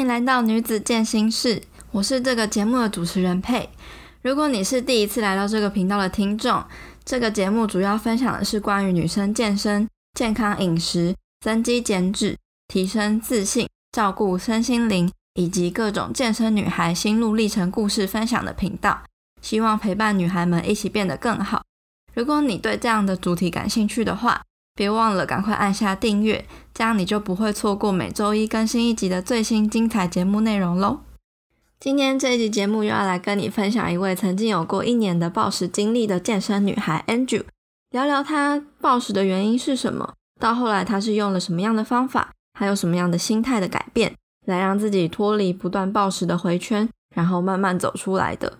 欢迎来到女子健心室，我是这个节目的主持人佩。如果你是第一次来到这个频道的听众，这个节目主要分享的是关于女生健身、健康饮食、增肌减脂、提升自信、照顾身心灵以及各种健身女孩心路历程故事分享的频道，希望陪伴女孩们一起变得更好。如果你对这样的主题感兴趣的话，别忘了赶快按下订阅，这样你就不会错过每周一更新一集的最新精彩节目内容喽。今天这一集节目又要来跟你分享一位曾经有过一年的暴食经历的健身女孩 Andrew，聊聊她暴食的原因是什么，到后来她是用了什么样的方法，还有什么样的心态的改变，来让自己脱离不断暴食的回圈，然后慢慢走出来的。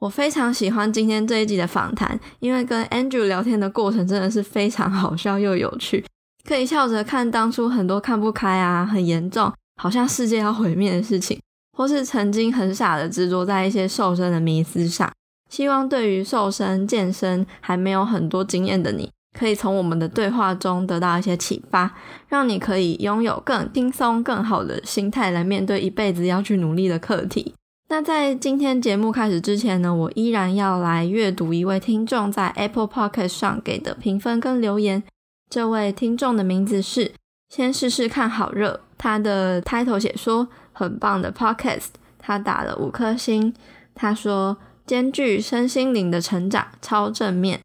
我非常喜欢今天这一集的访谈，因为跟 Andrew 聊天的过程真的是非常好笑又有趣，可以笑着看当初很多看不开啊、很严重，好像世界要毁灭的事情，或是曾经很傻的执着在一些瘦身的迷思上。希望对于瘦身健身还没有很多经验的你，可以从我们的对话中得到一些启发，让你可以拥有更轻松、更好的心态来面对一辈子要去努力的课题。那在今天节目开始之前呢，我依然要来阅读一位听众在 Apple Podcast 上给的评分跟留言。这位听众的名字是先试试看好热，他的 title 写说很棒的 Podcast，他打了五颗星。他说兼具身心灵的成长，超正面。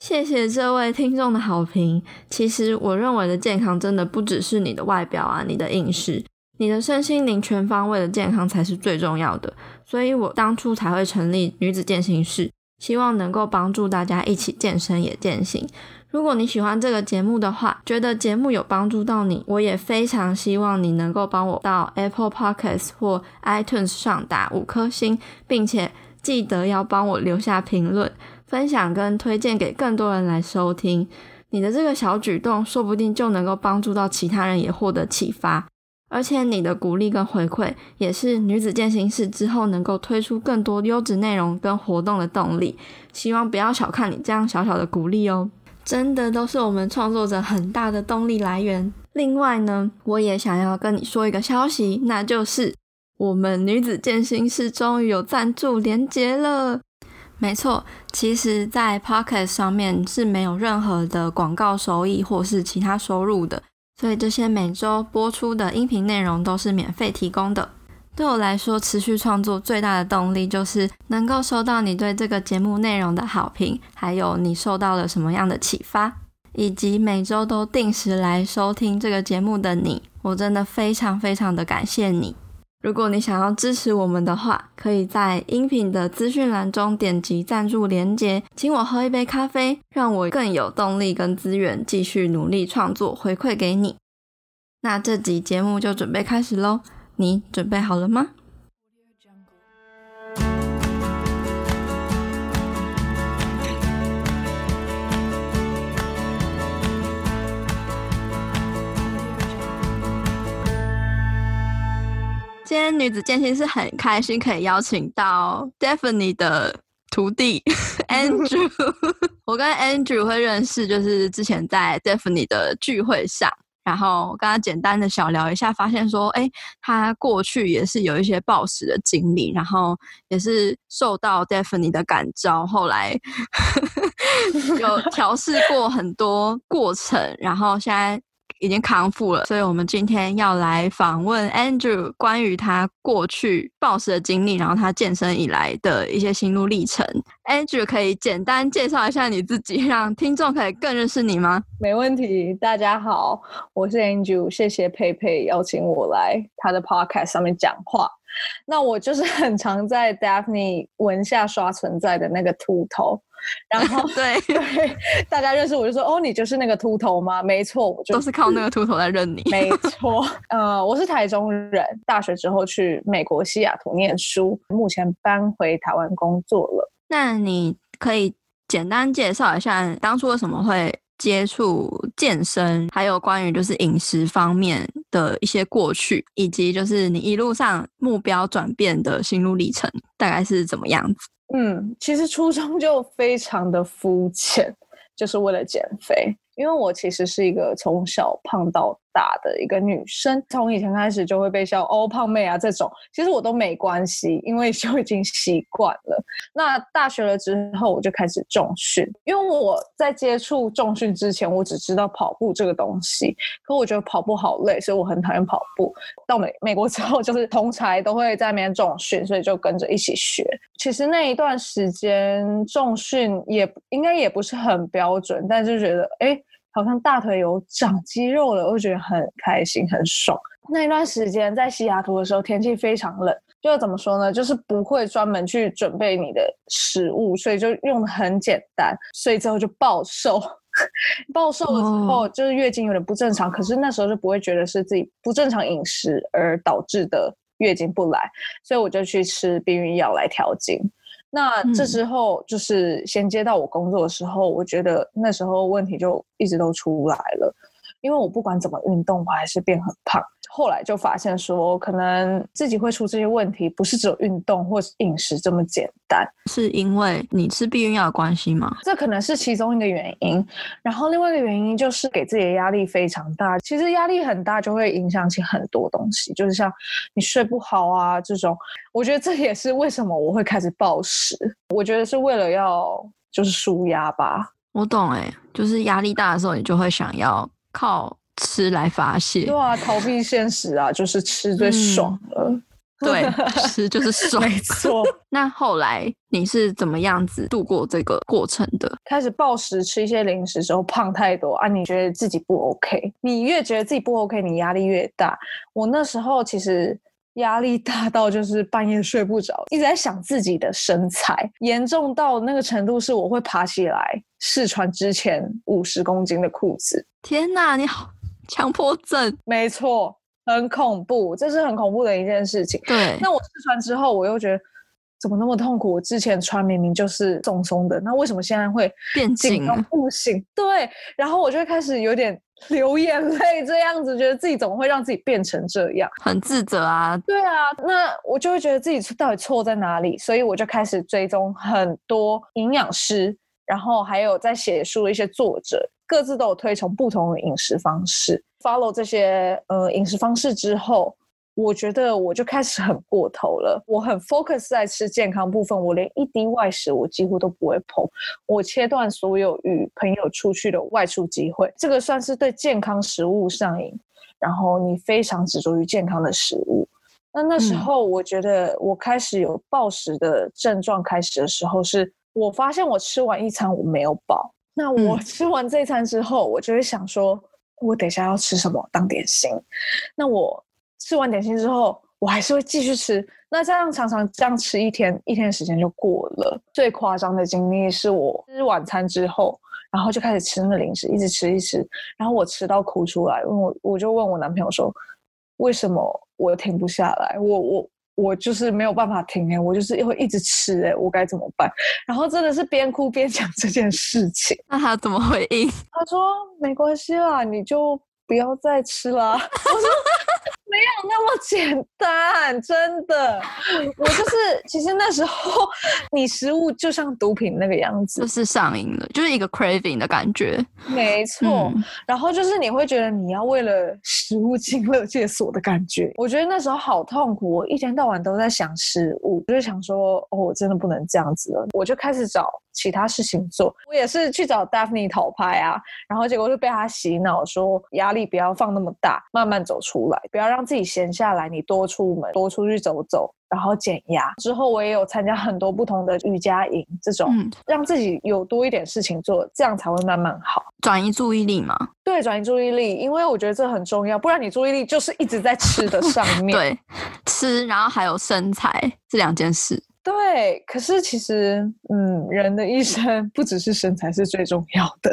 谢谢这位听众的好评。其实我认为的健康真的不只是你的外表啊，你的饮食。你的身心灵全方位的健康才是最重要的，所以我当初才会成立女子健行室，希望能够帮助大家一起健身也健行。如果你喜欢这个节目的话，觉得节目有帮助到你，我也非常希望你能够帮我到 Apple Podcast 或 iTunes 上打五颗星，并且记得要帮我留下评论、分享跟推荐给更多人来收听。你的这个小举动，说不定就能够帮助到其他人也获得启发。而且你的鼓励跟回馈，也是女子健行室之后能够推出更多优质内容跟活动的动力。希望不要小看你这样小小的鼓励哦，真的都是我们创作者很大的动力来源。另外呢，我也想要跟你说一个消息，那就是我们女子健行室终于有赞助连结了。没错，其实，在 Pocket 上面是没有任何的广告收益或是其他收入的。所以这些每周播出的音频内容都是免费提供的。对我来说，持续创作最大的动力就是能够收到你对这个节目内容的好评，还有你受到了什么样的启发，以及每周都定时来收听这个节目的你，我真的非常非常的感谢你。如果你想要支持我们的话，可以在音频的资讯栏中点击赞助连接，请我喝一杯咖啡，让我更有动力跟资源继续努力创作，回馈给你。那这集节目就准备开始喽，你准备好了吗？今天女子健心是很开心，可以邀请到 Daphne 的徒弟 Andrew。我跟 Andrew 会认识，就是之前在 Daphne 的聚会上，然后跟他简单的小聊一下，发现说，哎，他过去也是有一些暴食的经历，然后也是受到 Daphne 的感召，后来 有调试过很多过程，然后现在。已经康复了，所以我们今天要来访问 Andrew 关于他过去暴食的经历，然后他健身以来的一些心路历程。Andrew 可以简单介绍一下你自己，让听众可以更认识你吗？没问题，大家好，我是 Andrew，谢谢佩佩邀请我来他的 Podcast 上面讲话。那我就是很常在 Daphne 文下刷存在的那个秃头。然后对 对，大家认识我就说哦，你就是那个秃头吗？没错，我就是、都是靠那个秃头在认你。没 错，呃，我是台中人，大学之后去美国西雅图念书，目前搬回台湾工作了。那你可以简单介绍一下当初为什么会接触健身，还有关于就是饮食方面的一些过去，以及就是你一路上目标转变的心路历程，大概是怎么样子？嗯，其实初衷就非常的肤浅，就是为了减肥。因为我其实是一个从小胖到大的一个女生，从以前开始就会被笑哦胖妹啊这种，其实我都没关系，因为就已经习惯了。那大学了之后，我就开始重训，因为我在接触重训之前，我只知道跑步这个东西，可我觉得跑步好累，所以我很讨厌跑步。到美美国之后，就是同才都会在那边重训，所以就跟着一起学。其实那一段时间重训也应该也不是很标准，但是觉得哎。好像大腿有长肌肉了，我觉得很开心很爽。那一段时间在西雅图的时候，天气非常冷，就怎么说呢？就是不会专门去准备你的食物，所以就用的很简单，所以之后就暴瘦。暴瘦了之后就是月经有点不正常，可是那时候就不会觉得是自己不正常饮食而导致的月经不来，所以我就去吃避孕药来调经。那这时候就是衔接到我工作的时候，嗯，我觉得那时候问题就一直都出来了，因为我不管怎么运动，我还是变很胖。后来就发现说，可能自己会出这些问题，不是只有运动或是饮食这么简单。是因为你吃避孕药的关系吗？这可能是其中一个原因。然后另外一个原因就是给自己的压力非常大。其实压力很大就会影响起很多东西，就是像你睡不好啊这种。我觉得这也是为什么我会开始暴食。我觉得是为了要就是舒压吧。我懂哎、欸，就是压力大的时候，你就会想要靠。吃来发泄，对啊，逃避现实啊，就是吃最爽了。嗯、对，吃就是爽，没错。那后来你是怎么样子度过这个过程的？开始暴食，吃一些零食之后胖太多啊，你觉得自己不 OK？你越觉得自己不 OK，你压力越大。我那时候其实压力大到就是半夜睡不着，一直在想自己的身材，严重到那个程度是我会爬起来试穿之前五十公斤的裤子。天哪，你好！强迫症，没错，很恐怖，这是很恐怖的一件事情。对，那我试穿之后，我又觉得怎么那么痛苦？我之前穿明明就是松松的，那为什么现在会变紧了？不行，对，然后我就会开始有点流眼泪，这样子，觉得自己怎么会让自己变成这样？很自责啊。对啊，那我就会觉得自己到底错在哪里？所以我就开始追踪很多营养师，然后还有在写书的一些作者。各自都有推崇不同的饮食方式，follow 这些呃饮食方式之后，我觉得我就开始很过头了。我很 focus 在吃健康部分，我连一滴外食我几乎都不会碰，我切断所有与朋友出去的外出机会。这个算是对健康食物上瘾，然后你非常执着于健康的食物。那那时候我觉得我开始有暴食的症状，开始的时候是我发现我吃完一餐我没有饱。那我吃完这一餐之后，嗯，我就会想说，我等一下要吃什么当点心？那我吃完点心之后，我还是会继续吃。那这样常常这样吃一天，一天的时间就过了。最夸张的经历是我吃晚餐之后，然后就开始吃那零食，一直吃一直吃，然后我吃到哭出来。我我就问我男朋友说，为什么我停不下来？我我。我就是没有办法停哎，我就是会一直吃哎，我该怎么办？然后真的是边哭边讲这件事情。那他怎么回应？他说没关系啦，你就不要再吃啦。我说。没有那么简单，真的。我就是，其实那时候你食物就像毒品那个样子，就是上瘾了，就是一个 craving 的感觉。没错，嗯，然后就是你会觉得你要为了食物进勒戒所的感觉。我觉得那时候好痛苦，我一天到晚都在想食物，就是想说，哦，我真的不能这样子了。我就开始找其他事情做。我也是去找 Daphne 讨拍啊，然后结果就被他洗脑，说压力不要放那么大，慢慢走出来，不要让。自己闲下来，你多出门，多出去走走，然后减压。之后我也有参加很多不同的瑜伽营，这种、嗯、让自己有多一点事情做，这样才会慢慢好。转移注意力嘛？对，转移注意力，因为我觉得这很重要，不然你注意力就是一直在吃的上面。对，吃，然后还有身材这两件事。对，可是其实，嗯，人的一生不只是身材是最重要的。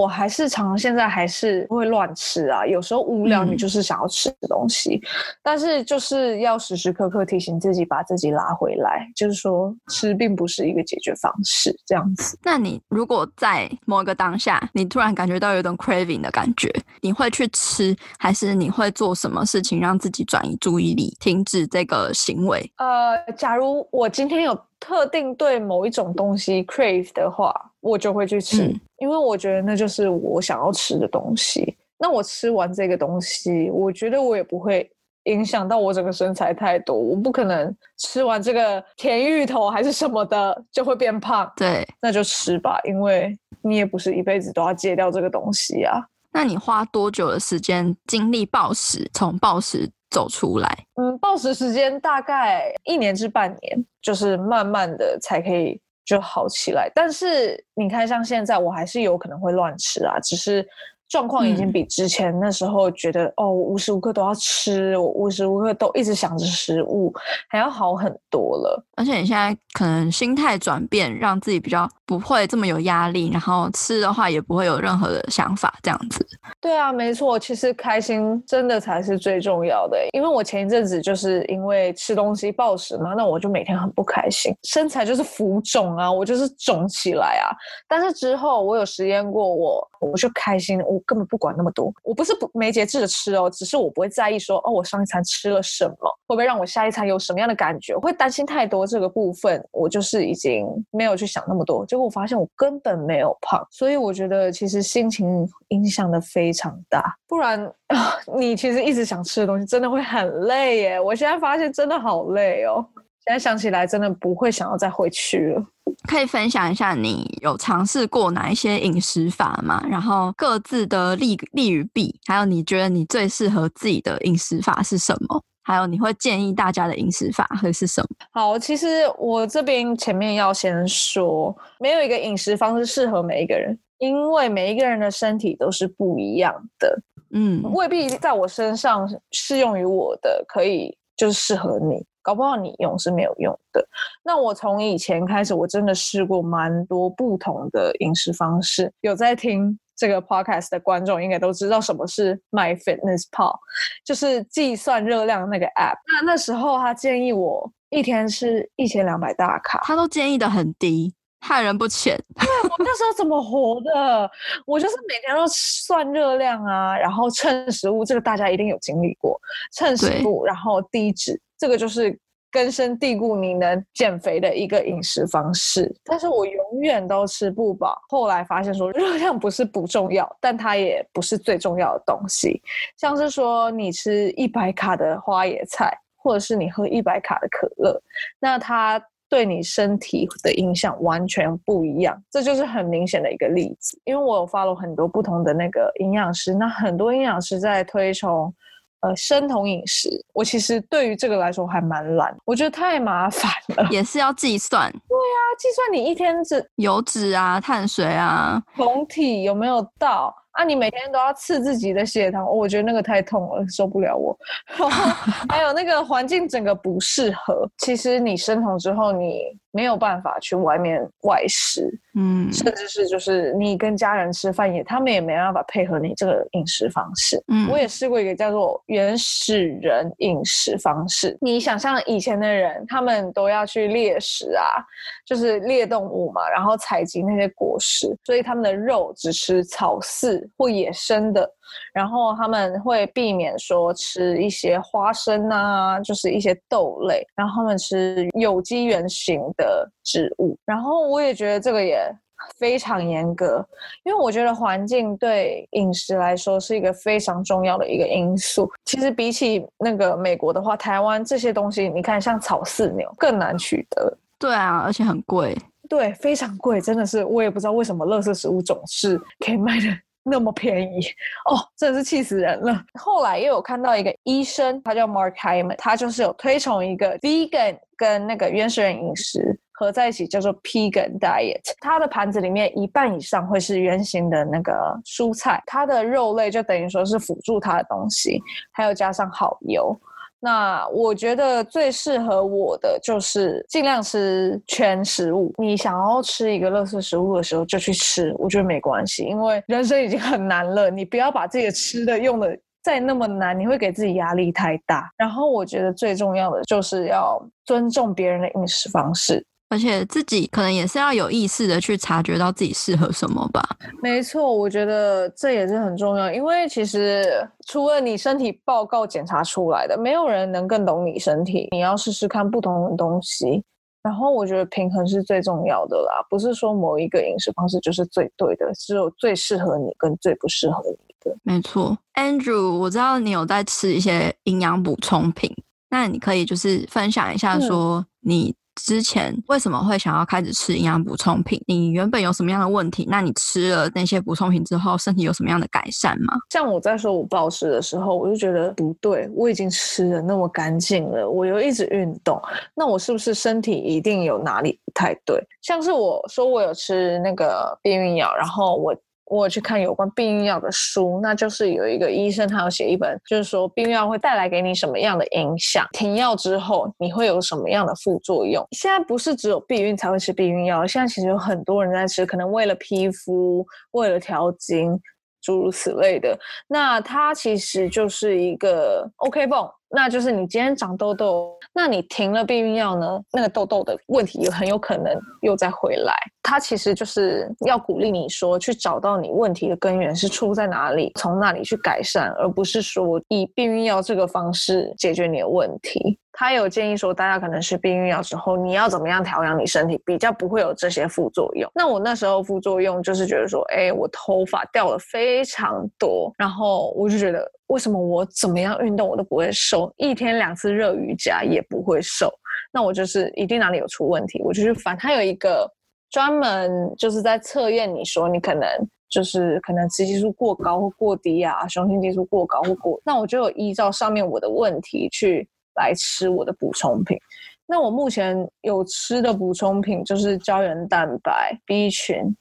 我还是常常现在还是会乱吃啊，有时候无聊你就是想要吃的东西，嗯，但是就是要时时刻刻提醒自己把自己拉回来，就是说吃并不是一个解决方式，这样子。那你如果在某一个当下，你突然感觉到有种 craving 的感觉，你会去吃，还是你会做什么事情让自己转移注意力，停止这个行为？呃，假如我今天有特定对某一种东西 crave 的话，我就会去吃。嗯因为我觉得那就是我想要吃的东西，那我吃完这个东西，我觉得我也不会影响到我整个身材太多。我不可能吃完这个甜芋头还是什么的就会变胖。对，那就吃吧，因为你也不是一辈子都要戒掉这个东西啊。那你花多久的时间经历暴食，从暴食走出来？嗯，暴食时间大概一年至半年，就是慢慢的才可以就好起来。但是你看，像现在我还是有可能会乱吃啊，只是。状况已经比之前那时候觉得、嗯、哦，我无时无刻都要吃，我无时无刻都一直想着食物，还要好很多了。而且你现在可能心态转变，让自己比较不会这么有压力，然后吃的话也不会有任何的想法，这样子。对啊，没错，其实开心真的才是最重要的。因为我前一阵子就是因为吃东西暴食嘛，那我就每天很不开心，身材就是浮肿啊，我就是肿起来啊。但是之后我有实验过我，我我就开心我。根本不管那么多，我不是不没节制的吃哦，只是我不会在意说哦，我上一餐吃了什么，会不会让我下一餐有什么样的感觉，我会担心太多这个部分，我就是已经没有去想那么多。结果我发现我根本没有胖，所以我觉得其实心情影响的非常大，不然啊，你其实一直想吃的东西真的会很累耶。我现在发现真的好累哦，现在想起来真的不会想要再回去了。可以分享一下你有尝试过哪一些饮食法吗？然后各自的利利与弊，还有你觉得你最适合自己的饮食法是什么？还有你会建议大家的饮食法会是什么？好，其实我这边前面要先说，没有一个饮食方式适合每一个人，因为每一个人的身体都是不一样的，嗯，未必在我身上适用于我的，可以就是适合你。搞不好你用是没有用的。那我从以前开始，我真的试过蛮多不同的饮食方式。有在听这个 podcast 的观众应该都知道什么是 MyFitnessPal，就是计算热量那个 app。那那时候他建议我一天吃一千两百大卡，他都建议的很低，害人不浅。对，我那时候怎么活的？我就是每天都算热量啊，然后称食物，这个大家一定有经历过，称食物，然后低脂。这个就是根深蒂固，你能减肥的一个饮食方式。但是我永远都吃不饱。后来发现说，热量不是不重要，但它也不是最重要的东西。像是说，你吃一百卡的花椰菜，或者是你喝一百卡的可乐，那它对你身体的影响完全不一样。这就是很明显的一个例子。因为我有 follow 很多不同的那个营养师，那很多营养师在推崇。呃，生酮饮食，我其实对于这个来说还蛮懒，我觉得太麻烦了，也是要计算。对呀、啊，计算你一天只油脂啊、碳水啊、酮体有没有到。啊！你每天都要刺自己的血糖，哦，我觉得那个太痛了，受不了我。然后 还有那个环境整个不适合。其实你生酮之后，你没有办法去外面外食，嗯，甚至是就是你跟家人吃饭也，他们也没办法配合你这个饮食方式。嗯，我也试过一个叫做原始人饮食方式。你想象以前的人，他们都要去猎食啊，就是猎动物嘛，然后采集那些果实，所以他们的肉只吃草饲。或野生的，然后他们会避免说吃一些花生啊，就是一些豆类，然后他们吃有机原型的植物。然后我也觉得这个也非常严格，因为我觉得环境对饮食来说是一个非常重要的一个因素。其实比起那个美国的话，台湾这些东西，你看像草饲牛更难取得。对啊，而且很贵。对，非常贵，真的是我也不知道为什么垃圾食物总是可以卖的。那么便宜哦，真的是气死人了。后来又有看到一个医生，他叫 Mark Hyman，他就是有推崇一个 vegan 跟那个原始人饮食合在一起，叫做 Pegan Diet。他的盘子里面一半以上会是圆形的那个蔬菜，他的肉类就等于说是辅助他的东西，还有加上好油。那我觉得最适合我的就是尽量吃全食物。你想要吃一个垃圾食物的时候就去吃，我觉得没关系，因为人生已经很难了，你不要把自己的吃的用的再那么难，你会给自己压力太大。然后我觉得最重要的就是要尊重别人的饮食方式。而且自己可能也是要有意识的去察觉到自己适合什么吧。没错，我觉得这也是很重要，因为其实除了你身体报告检查出来的，没有人能更懂你身体。你要试试看不同的东西，然后我觉得平衡是最重要的啦。不是说某一个饮食方式就是最对的，只有最适合你跟最不适合你。的。没错，Andrew，我知道你有在吃一些营养补充品，那你可以就是分享一下，说你之前为什么会想要开始吃营养补充品？你原本有什么样的问题？那你吃了那些补充品之后，身体有什么样的改善吗？像我在说我暴食的时候，我就觉得不对，我已经吃的那么干净了，我又一直运动，那我是不是身体一定有哪里不太对？像是我说我有吃那个避孕药，然后我。我去看有关避孕药的书，那就是有一个医生，他有写一本，就是说避孕药会带来给你什么样的影响，停药之后你会有什么样的副作用。现在不是只有避孕才会吃避孕药，现在其实有很多人在吃，可能为了皮肤，为了调经，诸如此类的。那它其实就是一个 OK 泵。那就是你今天长痘痘，那你停了避孕药呢？那个痘痘的问题也很有可能又再回来。它其实就是要鼓励你说，去找到你问题的根源是出在哪里，从那里去改善，而不是说以避孕药这个方式解决你的问题。他有建议说，大家可能是避孕药之后，你要怎么样调养你身体，比较不会有这些副作用。那我那时候副作用就是觉得说，哎，我头发掉了非常多，然后我就觉得，为什么我怎么样运动我都不会瘦，一天两次热瑜伽也不会瘦？那我就是一定哪里有出问题，我就去翻。他有一个专门就是在测验你说你可能就是可能雌激素过高或过低啊，雄性激素过高或过，那我就有依照上面我的问题去。来吃我的补充品，那我目前有吃的补充品就是胶原蛋白、B 群、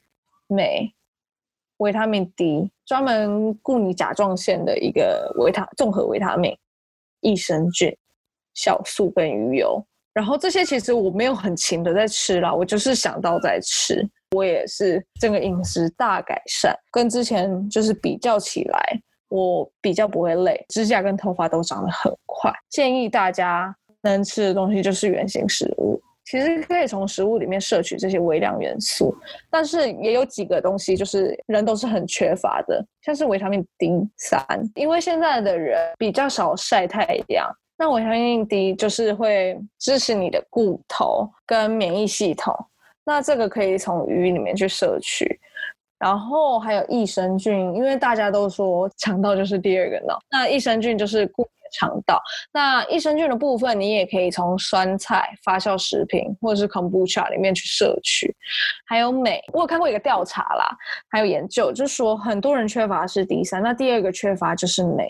镁、维他命 D，专门顾你甲状腺的一个维他综合维他命、益生菌、酵素跟鱼油。然后这些其实我没有很勤的在吃啦，我就是想到在吃。我也是这个饮食大改善，跟之前就是比较起来。我比较不会累，指甲跟头发都长得很快。建议大家能吃的东西就是原型食物，其实可以从食物里面摄取这些微量元素，但是也有几个东西就是人都是很缺乏的，像是维他命 D 三，因为现在的人比较少晒太阳，那维他命 D 就是会支持你的骨头跟免疫系统，那这个可以从鱼里面去摄取。然后还有益生菌，因为大家都说肠道就是第二个脑，那益生菌就是固肠道。那益生菌的部分，你也可以从酸菜、发酵食品或者是 kombucha 里面去摄取。还有镁，我有看过一个调查啦，还有研究，就是说很多人缺乏是 D 三，那第二个缺乏就是镁。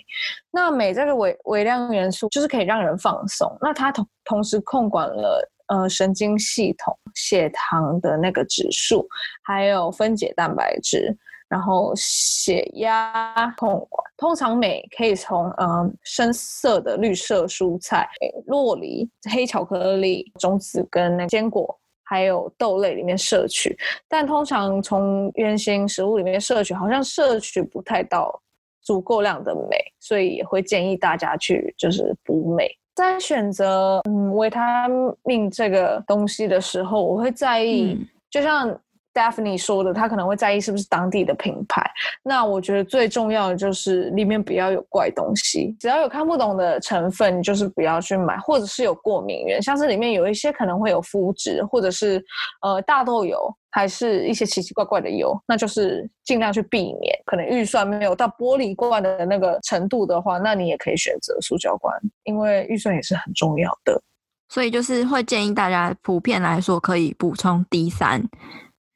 那镁这个微微量元素就是可以让人放松，那它同同时控管了。呃，神经系统、血糖的那个指数，还有分解蛋白质，然后血压控管。通常镁可以从嗯、呃、深色的绿色蔬菜、洛梨、黑巧克力、种子跟那坚果，还有豆类里面摄取。但通常从原型食物里面摄取，好像摄取不太到足够量的镁，所以也会建议大家去就是补镁。在选择嗯维他命这个东西的时候，我会在意，嗯、就像 Daphne 说的，他可能会在意是不是当地的品牌。那我觉得最重要的就是里面不要有怪东西，只要有看不懂的成分，就是不要去买，或者是有过敏源，像是里面有一些可能会有肤质，或者是呃大豆油。还是一些奇奇怪怪的油，那就是尽量去避免。可能预算没有到玻璃罐的那个程度的话，那你也可以选择塑胶罐，因为预算也是很重要的。所以就是会建议大家普遍来说可以补充 D 三，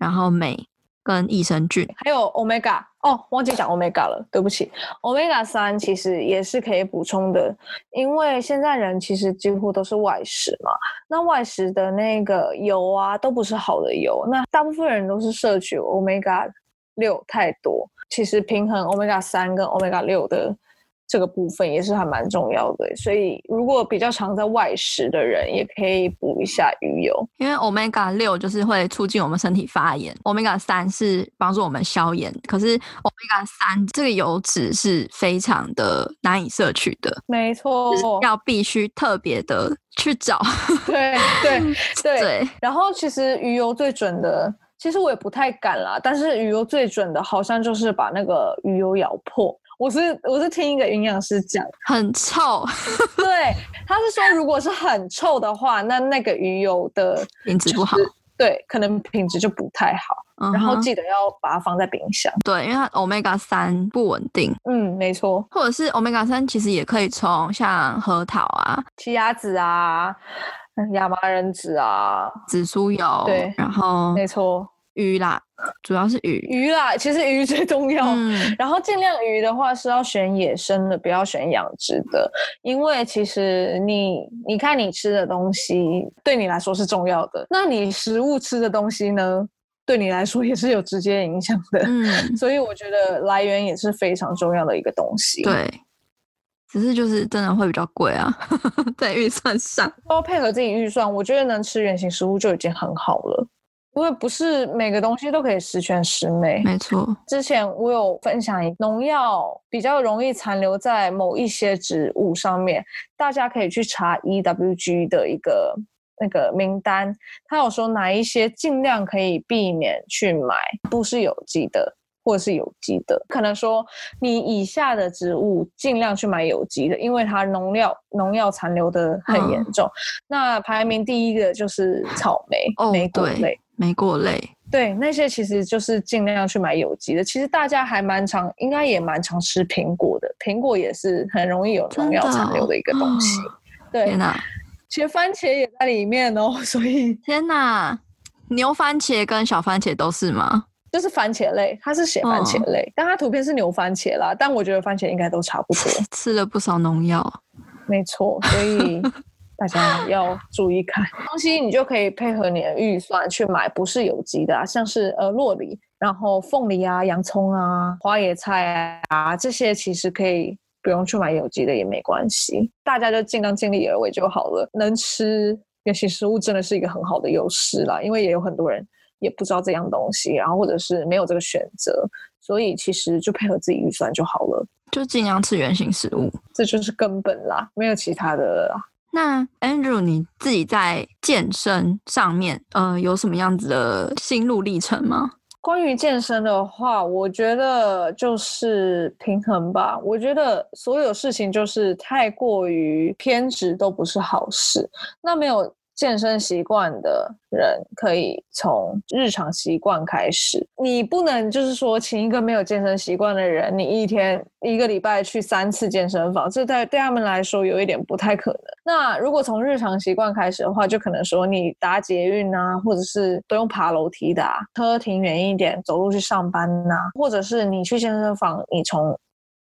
然后镁。跟益生菌，还有 Omega 哦，忘记讲 Omega 了，对不起。Omega 三其实也是可以补充的，因为现在人其实几乎都是外食嘛，那外食的那个油啊都不是好的油，那大部分人都是摄取 Omega 六太多，其实平衡 Omega 三跟 Omega 六的。这个部分也是还蛮重要的，所以如果比较常在外食的人，也可以补一下鱼油。因为 Omega 六就是会促进我们身体发炎，Omega 三是帮助我们消炎。可是 Omega 三这个油脂是非常的难以摄取的，没错，要必须特别的去找。对对对，对。然后其实鱼油最准的，其实我也不太敢啦，但是鱼油最准的好像就是把那个鱼油咬破。我是我是听一个营养师讲，很臭。对，他是说如果是很臭的话，那那个鱼油的品质不好。对，可能品质就不太好。嗯，然后记得要把它放在冰箱。对，因为它 omega 三不稳定。嗯，没错。或者是 omega 三其实也可以从像核桃啊、奇亚籽啊、亚麻仁籽啊、紫苏油，对，然后没错。鱼啦，主要是鱼。鱼啦，其实鱼最重要。嗯，然后尽量鱼的话是要选野生的，不要选养殖的，因为其实你你看你吃的东西对你来说是重要的，那你食物吃的东西呢，对你来说也是有直接影响的。嗯，所以我觉得来源也是非常重要的一个东西。对，只是就是真的会比较贵啊，在预算上都要配合自己预算。我觉得能吃原型食物就已经很好了。因为不是每个东西都可以十全十美，没错。之前我有分享，农药比较容易残留在某一些植物上面，大家可以去查 EWG 的一个那个名单，他有说哪一些尽量可以避免去买，不是有机的或者是有机的，可能说你以下的植物尽量去买有机的，因为它农药农药残留的很严重。嗯。那排名第一个就是草莓，哦，莓果类。莓果类，对，那些其实就是尽量去买有机的。其实大家还蛮常，应该也蛮常吃苹果的。苹果也是很容易有农药残留的一个东西。哦、对，天哪，其实番茄也在里面哦。所以，天哪，牛番茄跟小番茄都是吗？就是番茄类，它是写番茄类，哦、但它图片是牛番茄啦。但我觉得番茄应该都差不多。吃了不少农药，没错，所以。大家 要注意看东西，你就可以配合你的预算去买不是有机的啊，像是呃洛梨，然后凤梨啊、洋葱啊、花椰菜啊这些，其实可以不用去买有机的也没关系，大家就尽量尽力而为就好了。能吃原型食物真的是一个很好的优势啦，因为也有很多人也不知道这样东西，然后或者是没有这个选择，所以其实就配合自己预算就好了，就尽量吃原型食物，这就是根本啦，没有其他的了啦。那 Andrew，你自己在健身上面，呃，有什么样子的心路历程吗？关于健身的话，我觉得就是平衡吧。我觉得所有事情就是太过于偏执都不是好事。那没有。健身习惯的人可以从日常习惯开始。你不能就是说，请一个没有健身习惯的人，你一天一个礼拜去三次健身房，这对对他们来说有一点不太可能。那如果从日常习惯开始的话，就可能说你搭捷运啊，或者是不用爬楼梯的啊，车停远一点，走路去上班呐，或者是你去健身房，你从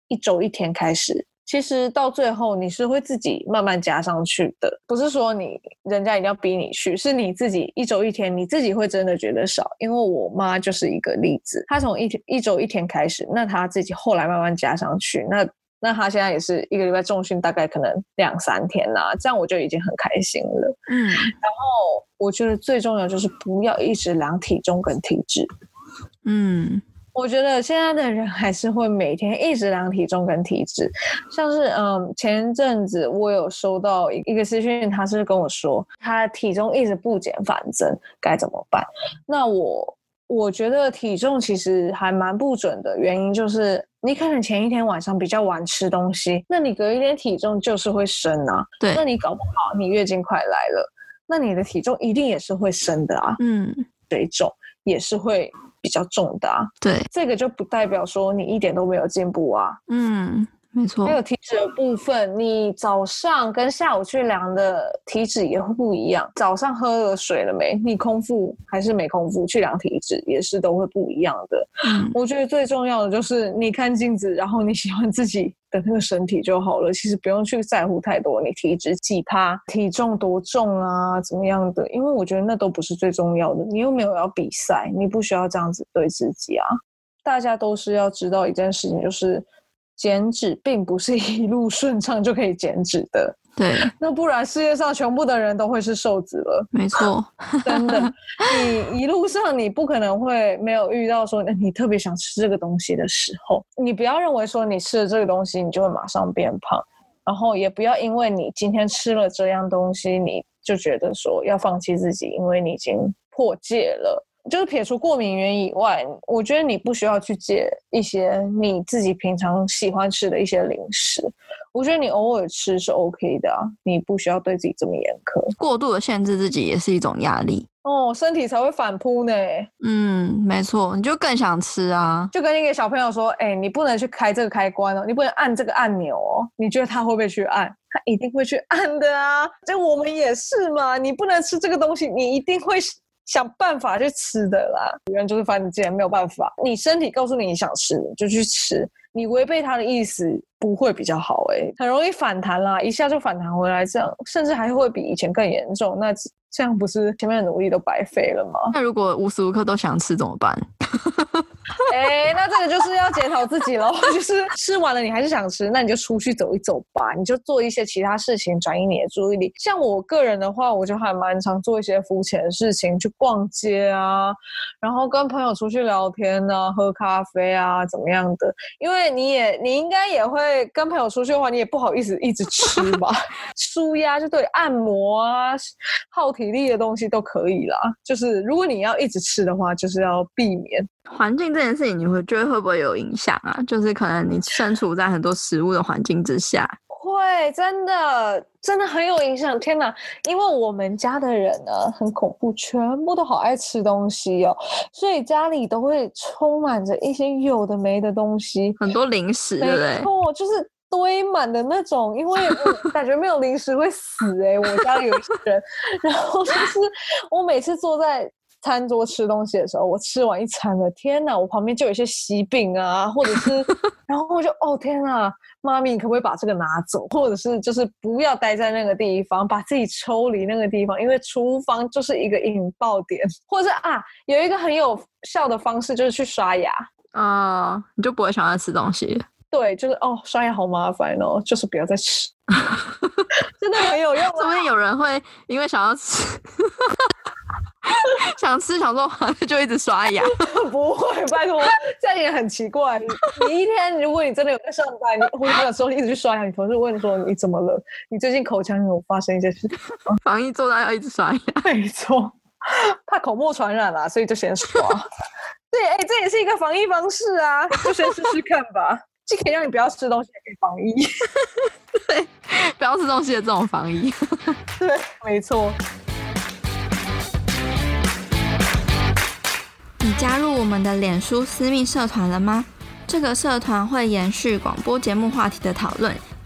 一周一天开始。其实到最后你是会自己慢慢加上去的，不是说你人家一定要逼你去，是你自己一周一天，你自己会真的觉得少。因为我妈就是一个例子，她从一天一周一天开始，那她自己后来慢慢加上去，那那她现在也是一个礼拜重训大概可能两三天呐，这样我就已经很开心了。嗯，然后我觉得最重要就是不要一直量体重跟体脂。嗯。我觉得现在的人还是会每天一直量体重跟体脂，像是嗯，前阵子我有收到一个私讯，他是跟我说他体重一直不减反增，该怎么办？那我我觉得体重其实还蛮不准的，原因就是你可能前一天晚上比较晚吃东西，那你隔一天体重就是会升啊。对，那你搞不好你月经快来了，那你的体重一定也是会升的啊。嗯，水肿也是会。比较重的啊，对，这个就不代表说你一点都没有进步啊。嗯，没错。还有体脂的部分，你早上跟下午去量的体脂也会不一样。早上喝了水了没？你空腹还是没空腹去量体脂也是都会不一样的。嗯，我觉得最重要的就是你看镜子，然后你喜欢自己的那个身体就好了。其实不用去在乎太多，你体脂几趴，体重多重啊，怎么样的？因为我觉得那都不是最重要的。你又没有要比赛，你不需要这样子对自己啊。大家都是要知道一件事情，就是减脂并不是一路顺畅就可以减脂的。对，那不然世界上全部的人都会是瘦子了。没错，真的，你一路上你不可能会没有遇到说你特别想吃这个东西的时候。你不要认为说你吃了这个东西你就会马上变胖，然后也不要因为你今天吃了这样东西你就觉得说要放弃自己，因为你已经破戒了。就是撇除过敏原以外，我觉得你不需要去戒一些你自己平常喜欢吃的一些零食。我觉得你偶尔吃是 OK 的啊，你不需要对自己这么严苛。过度的限制自己也是一种压力。哦，身体才会反扑呢。嗯，没错，你就更想吃啊。就跟一个小朋友说：“哎、欸，你不能去开这个开关哦，你不能按这个按钮哦。”你觉得他会不会去按？他一定会去按的啊。就我们也是嘛，你不能吃这个东西，你一定会想办法去吃的啦。人就是犯贱，没有办法。你身体告诉你你想吃，你就去吃。你违背他的意思不会比较好诶、很容易反弹啦，一下就反弹回来，这样甚至还会比以前更严重。那这样不是前面的努力都白费了吗？那如果无时无刻都想吃怎么办？哎、欸，那这个就是要检讨自己喽。就是吃完了你还是想吃，那你就出去走一走吧，你就做一些其他事情转移你的注意力。像我个人的话，我就还蛮常做一些肤浅的事情，去逛街啊，然后跟朋友出去聊天啊，喝咖啡啊，怎么样的？因为你也你应该也会跟朋友出去的话，你也不好意思一直吃吧，舒压就对，按摩啊，耗体力的东西都可以啦。就是如果你要一直吃的话，就是要避免。环境这件事情，你会觉得会不会有影响啊？就是可能你身处在很多食物的环境之下，会真的真的很有影响。天哪，因为我们家的人呢很恐怖，全部都好爱吃东西哦，所以家里都会充满着一些有的没的东西，很多零食，对不对？没错，就是堆满的那种。因为我感觉没有零食会死哎、欸，我家里有一些人，然后就是我每次坐在。餐桌吃东西的时候，我吃完一餐了，天哪！我旁边就有一些喜饼啊，或者是，然后我就哦天哪，妈咪，你可不可以把这个拿走？或者是就是不要待在那个地方，把自己抽离那个地方，因为厨房就是一个引爆点。或者是啊，有一个很有效的方式就是去刷牙啊、呃，你就不会想要吃东西。对，就是哦，刷牙好麻烦哦，就是不要再吃，真的很有用。说不定有人会因为想要吃。想吃想说就一直刷牙，不会，拜托，这样也很奇怪。你你一天，如果你真的有在上班，你回家的时候你一直去刷牙，你同事问说你怎么了？你最近口腔有发生一些事？防疫做到要一直刷牙，没错，怕口沫传染啦、啊，所以就先刷。对，哎、欸，这也是一个防疫方式啊，就先试试看吧。既可以让你不要吃东西，也可以防疫。对，不要吃东西的这种防疫。对，没错。你加入我们的脸书私密社团了吗？这个社团会延续广播节目话题的讨论，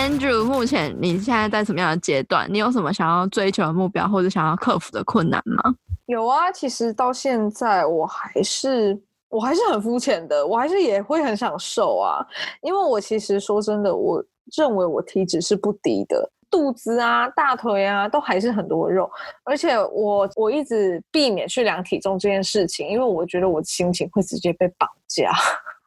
Andrew，目前你现在在什么样的阶段？你有什么想要追求的目标，或者想要克服的困难吗？有啊，其实到现在我还是。我还是很肤浅的，我还是也会很想瘦啊，因为我其实说真的，我认为我体脂是不低的，肚子啊、大腿啊都还是很多肉，而且我我一直避免去量体重这件事情，因为我觉得我心情会直接被绑架，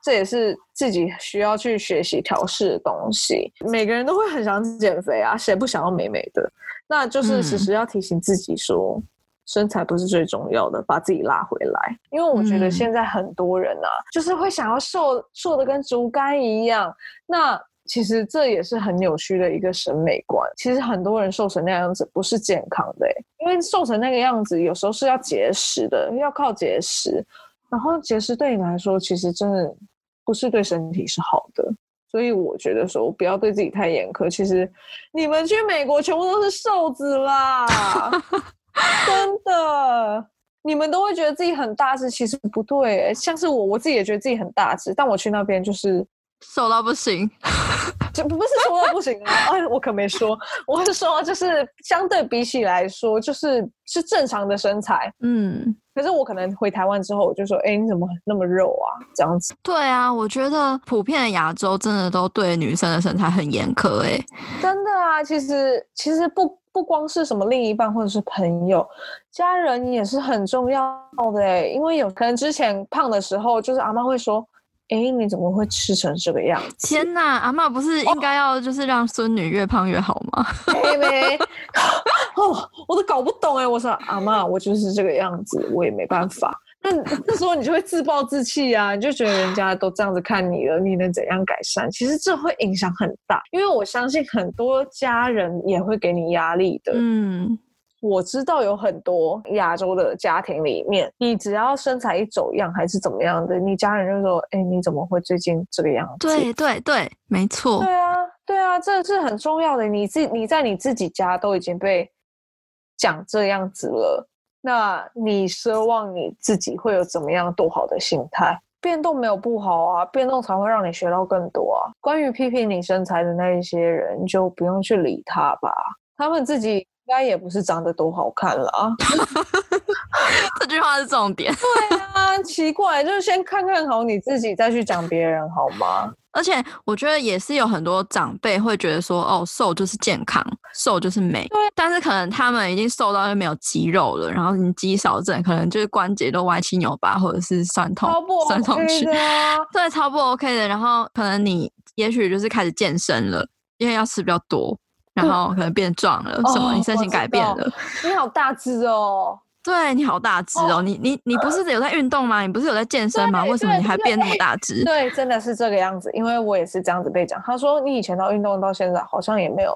这也是自己需要去学习调试的东西。每个人都会很想减肥啊，谁不想要美美的？那就是时时要提醒自己说。嗯身材不是最重要的，把自己拉回来。因为我觉得现在很多人啊，嗯、就是会想要瘦，瘦的跟竹竿一样。那其实这也是很扭曲的一个审美观。其实很多人瘦成那样子不是健康的，因为瘦成那个样子有时候是要节食的，要靠节食。然后节食对你来说，其实真的不是对身体是好的。所以我觉得说不要对自己太严苛。其实你们去美国全部都是瘦子啦。真的，你们都会觉得自己很大只，其实不对。像是我，我自己也觉得自己很大只，但我去那边就是瘦到不行，就不是瘦到不行啊！哎，我可没说，我是说，就是相对比起来说，就是是正常的身材。嗯，可是我可能回台湾之后，我就说，哎，你怎么那么肉啊？这样子。对啊，我觉得普遍的亚洲真的都对女生的身材很严苛。哎，真的啊，其实其实不。不光是什么另一半或者是朋友，家人也是很重要的诶，因为有可能之前胖的时候，就是阿妈会说：“哎，你怎么会吃成这个样子？天哪，阿嬷不是应该要就是让孙女越胖越好吗？妹妹，哦，我都搞不懂哎。我说阿嬷，我就是这个样子，我也没办法。那 那时候你就会自暴自弃啊，你就觉得人家都这样子看你了，你能怎样改善？其实这会影响很大，因为我相信很多家人也会给你压力的。嗯。我知道有很多亚洲的家庭里面，你只要身材一走样还是怎么样的，你家人就说：“哎，你怎么会最近这个样子？”对对对，没错。对啊，对啊，这是很重要的。你自你在你自己家都已经被讲这样子了，那你奢望你自己会有怎么样多好的心态？变动没有不好啊，变动才会让你学到更多啊。关于批评你身材的那一些人，就不用去理他吧，他们自己。应该也不是长得多好看了啊，这句话是重点。对啊，奇怪，就是先看看好你自己，再去讲别人好吗？而且我觉得也是有很多长辈会觉得说，哦，瘦就是健康，瘦就是美。对。但是可能他们已经瘦到就没有肌肉了，然后你肌少症，可能就是关节都歪七扭八，或者是酸痛，酸痛区。对，超不 OK 的。然后可能你也许就是开始健身了，因为要吃比较多。然后可能变壮了，什么？你身形改变了？你好大只哦！对，你好大只哦！你你你不是有在运动吗？你不是有在健身吗？为什么你还变那么大只？对，真的是这个样子。因为我也是这样子被讲。他说你以前到运动到现在好像也没有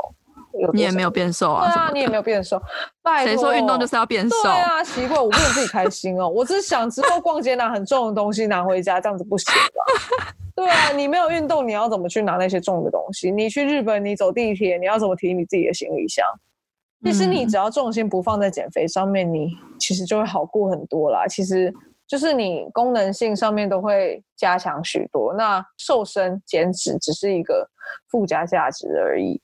有，你也没有变瘦啊？对啊，你也没有变瘦。拜托，谁说运动就是要变瘦？对啊，奇怪，我不能自己开心哦。我只是想之后逛街拿很重的东西拿回家，这样子不行吧？对啊，你没有运动，你要怎么去拿那些重的东西？你去日本，你走地铁，你要怎么提你自己的行李箱？其实你只要重心不放在减肥上面，你其实就会好过很多啦。其实就是你功能性上面都会加强许多。那瘦身减脂只是一个附加价值而已。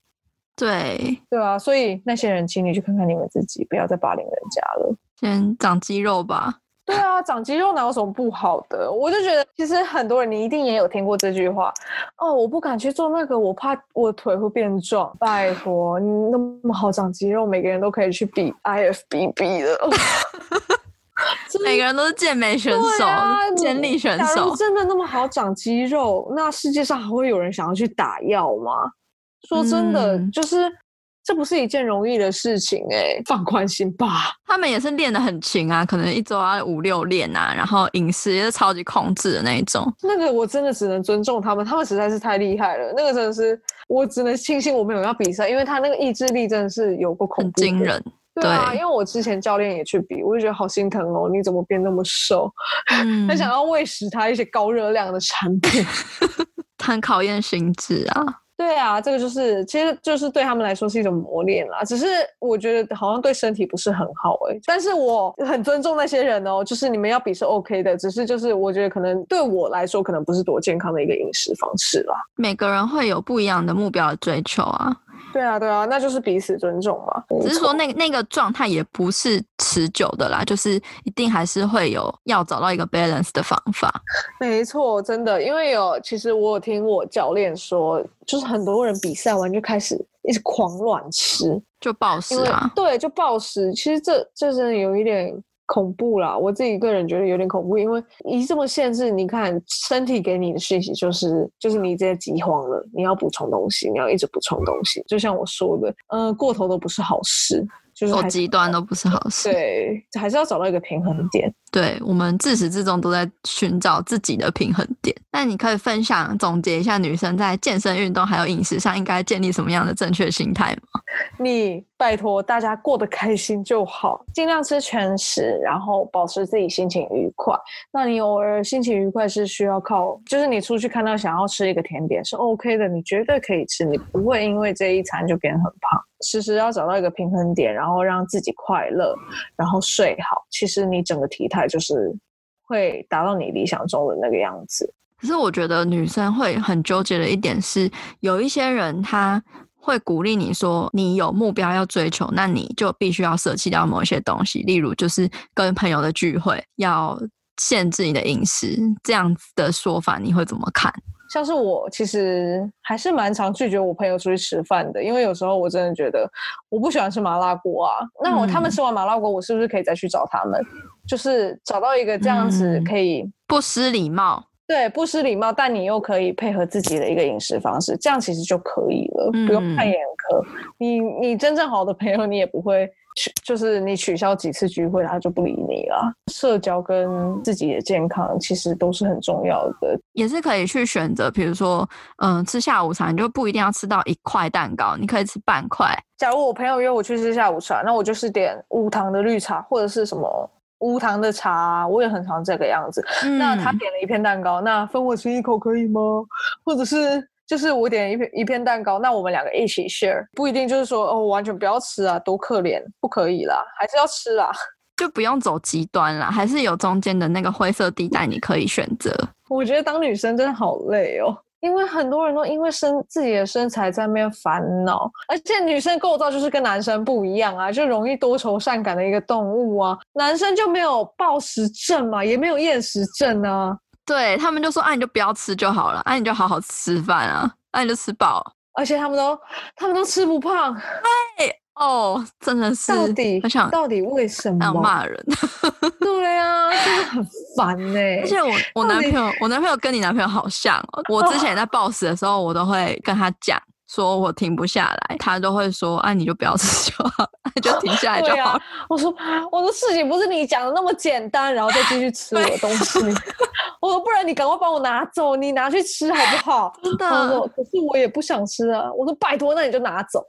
对，对啊，所以那些人，请你去看看你们自己，不要再霸凌人家了。先长肌肉吧。对啊，长肌肉哪有什么不好的？我就觉得，其实很多人你一定也有听过这句话哦。我不敢去做那个，我怕我的腿会变壮。拜托，你那么好长肌肉，每个人都可以去比 IFBB 的。每个人都是健美选手，啊、健力选手。真的那么好长肌肉？那世界上还会有人想要去打药吗？说真的，嗯、就是。这不是一件容易的事情哎、欸，放宽心吧。他们也是练得很勤啊，可能一周要五六练啊，然后饮食也是超级控制的那一种。那个我真的只能尊重他们，他们实在是太厉害了。那个真的是，我只能庆幸我没有要比赛，因为他那个意志力真的是有过恐怖，很惊人。对啊，对，因为我之前教练也去比，我就觉得好心疼哦，你怎么变那么瘦？嗯、很想要喂食他一些高热量的产品，很考验心智啊。对啊，这个就是，其实就是对他们来说是一种磨练啦。只是我觉得好像对身体不是很好哎、但是我很尊重那些人哦，就是你们要比是 OK 的，只是就是我觉得可能对我来说可能不是多健康的一个饮食方式啦。每个人会有不一样的目标的追求啊。对啊，对啊，那就是彼此尊重嘛。只是说那个那个状态也不是持久的啦，就是一定还是会有要找到一个 balance 的方法。没错，真的，因为有其实我有听我教练说，就是很多人比赛完就开始一直狂乱吃，就暴食啊。对，就暴食。其实这这真的有一点。恐怖啦！我自己个人觉得有点恐怖，因为你这么限制，你看身体给你的讯息就是，就是你直接饥荒了，你要补充东西，你要一直补充东西。就像我说的，呃，过头都不是好事，就是走极端都不是好事。对，还是要找到一个平衡点。对，我们自始至终都在寻找自己的平衡点。那你可以分享总结一下，女生在健身、运动还有饮食上应该建立什么样的正确心态吗？你拜托大家过得开心就好，尽量吃全食，然后保持自己心情愉快。那你偶尔心情愉快是需要靠，就是你出去看到想要吃一个甜点是 OK 的，你绝对可以吃，你不会因为这一餐就变很胖。其实要找到一个平衡点，然后让自己快乐，然后睡好。其实你整个体态就是会达到你理想中的那个样子。可是我觉得女生会很纠结的一点是，有一些人她会鼓励你说，你有目标要追求，那你就必须要舍弃掉某一些东西，例如就是跟朋友的聚会要限制你的饮食，这样子的说法你会怎么看？像是我其实还是蛮常拒绝我朋友出去吃饭的，因为有时候我真的觉得我不喜欢吃麻辣锅啊。那我他们吃完麻辣锅，我是不是可以再去找他们？就是找到一个这样子可以、嗯、不失礼貌，对，不失礼貌，但你又可以配合自己的一个饮食方式，这样其实就可以了，嗯、不用太严苛。你你真正好的朋友，你也不会。取就是你取消几次聚会，他就不理你了。社交跟自己的健康其实都是很重要的，也是可以去选择。比如说，嗯、呃，吃下午茶，你就不一定要吃到一块蛋糕，你可以吃半块。假如我朋友约我去吃下午茶，那我就是点无糖的绿茶，或者是什么无糖的茶，我也很常这个样子。嗯、那他点了一片蛋糕，那分我吃一口可以吗？或者是？就是我点一片一片蛋糕，那我们两个一起 share，不一定就是说哦，完全不要吃啊，多可怜，不可以啦，还是要吃啦，就不用走极端啦，还是有中间的那个灰色地带，你可以选择。我觉得当女生真的好累哦，因为很多人都因为身自己的身材在那边烦恼，而且女生构造就是跟男生不一样啊，就容易多愁善感的一个动物啊，男生就没有暴食症嘛，也没有厌食症啊。对他们就说：“啊，你就不要吃就好了，啊，你就好好吃饭啊，啊，你就吃饱。而且他们都，他们都吃不胖。对哦，真的是。到底，我想到底为什么要骂人？对啊，真的很烦呢、欸。而且我我男朋友，我男朋友跟你男朋友好像、哦。我之前在 boss 的时候，我都会跟他讲。”说我停不下来，他都会说：“啊，你就不要吃就好，就停下来就好。啊 ”我说：“我说事情不是你讲的那么简单，然后再继续吃我的东西。”我说：“不然你赶快帮我拿走，你拿去吃好不好？”真的。我说：“可是我也不想吃啊。”我说：“拜托，那你就拿走。”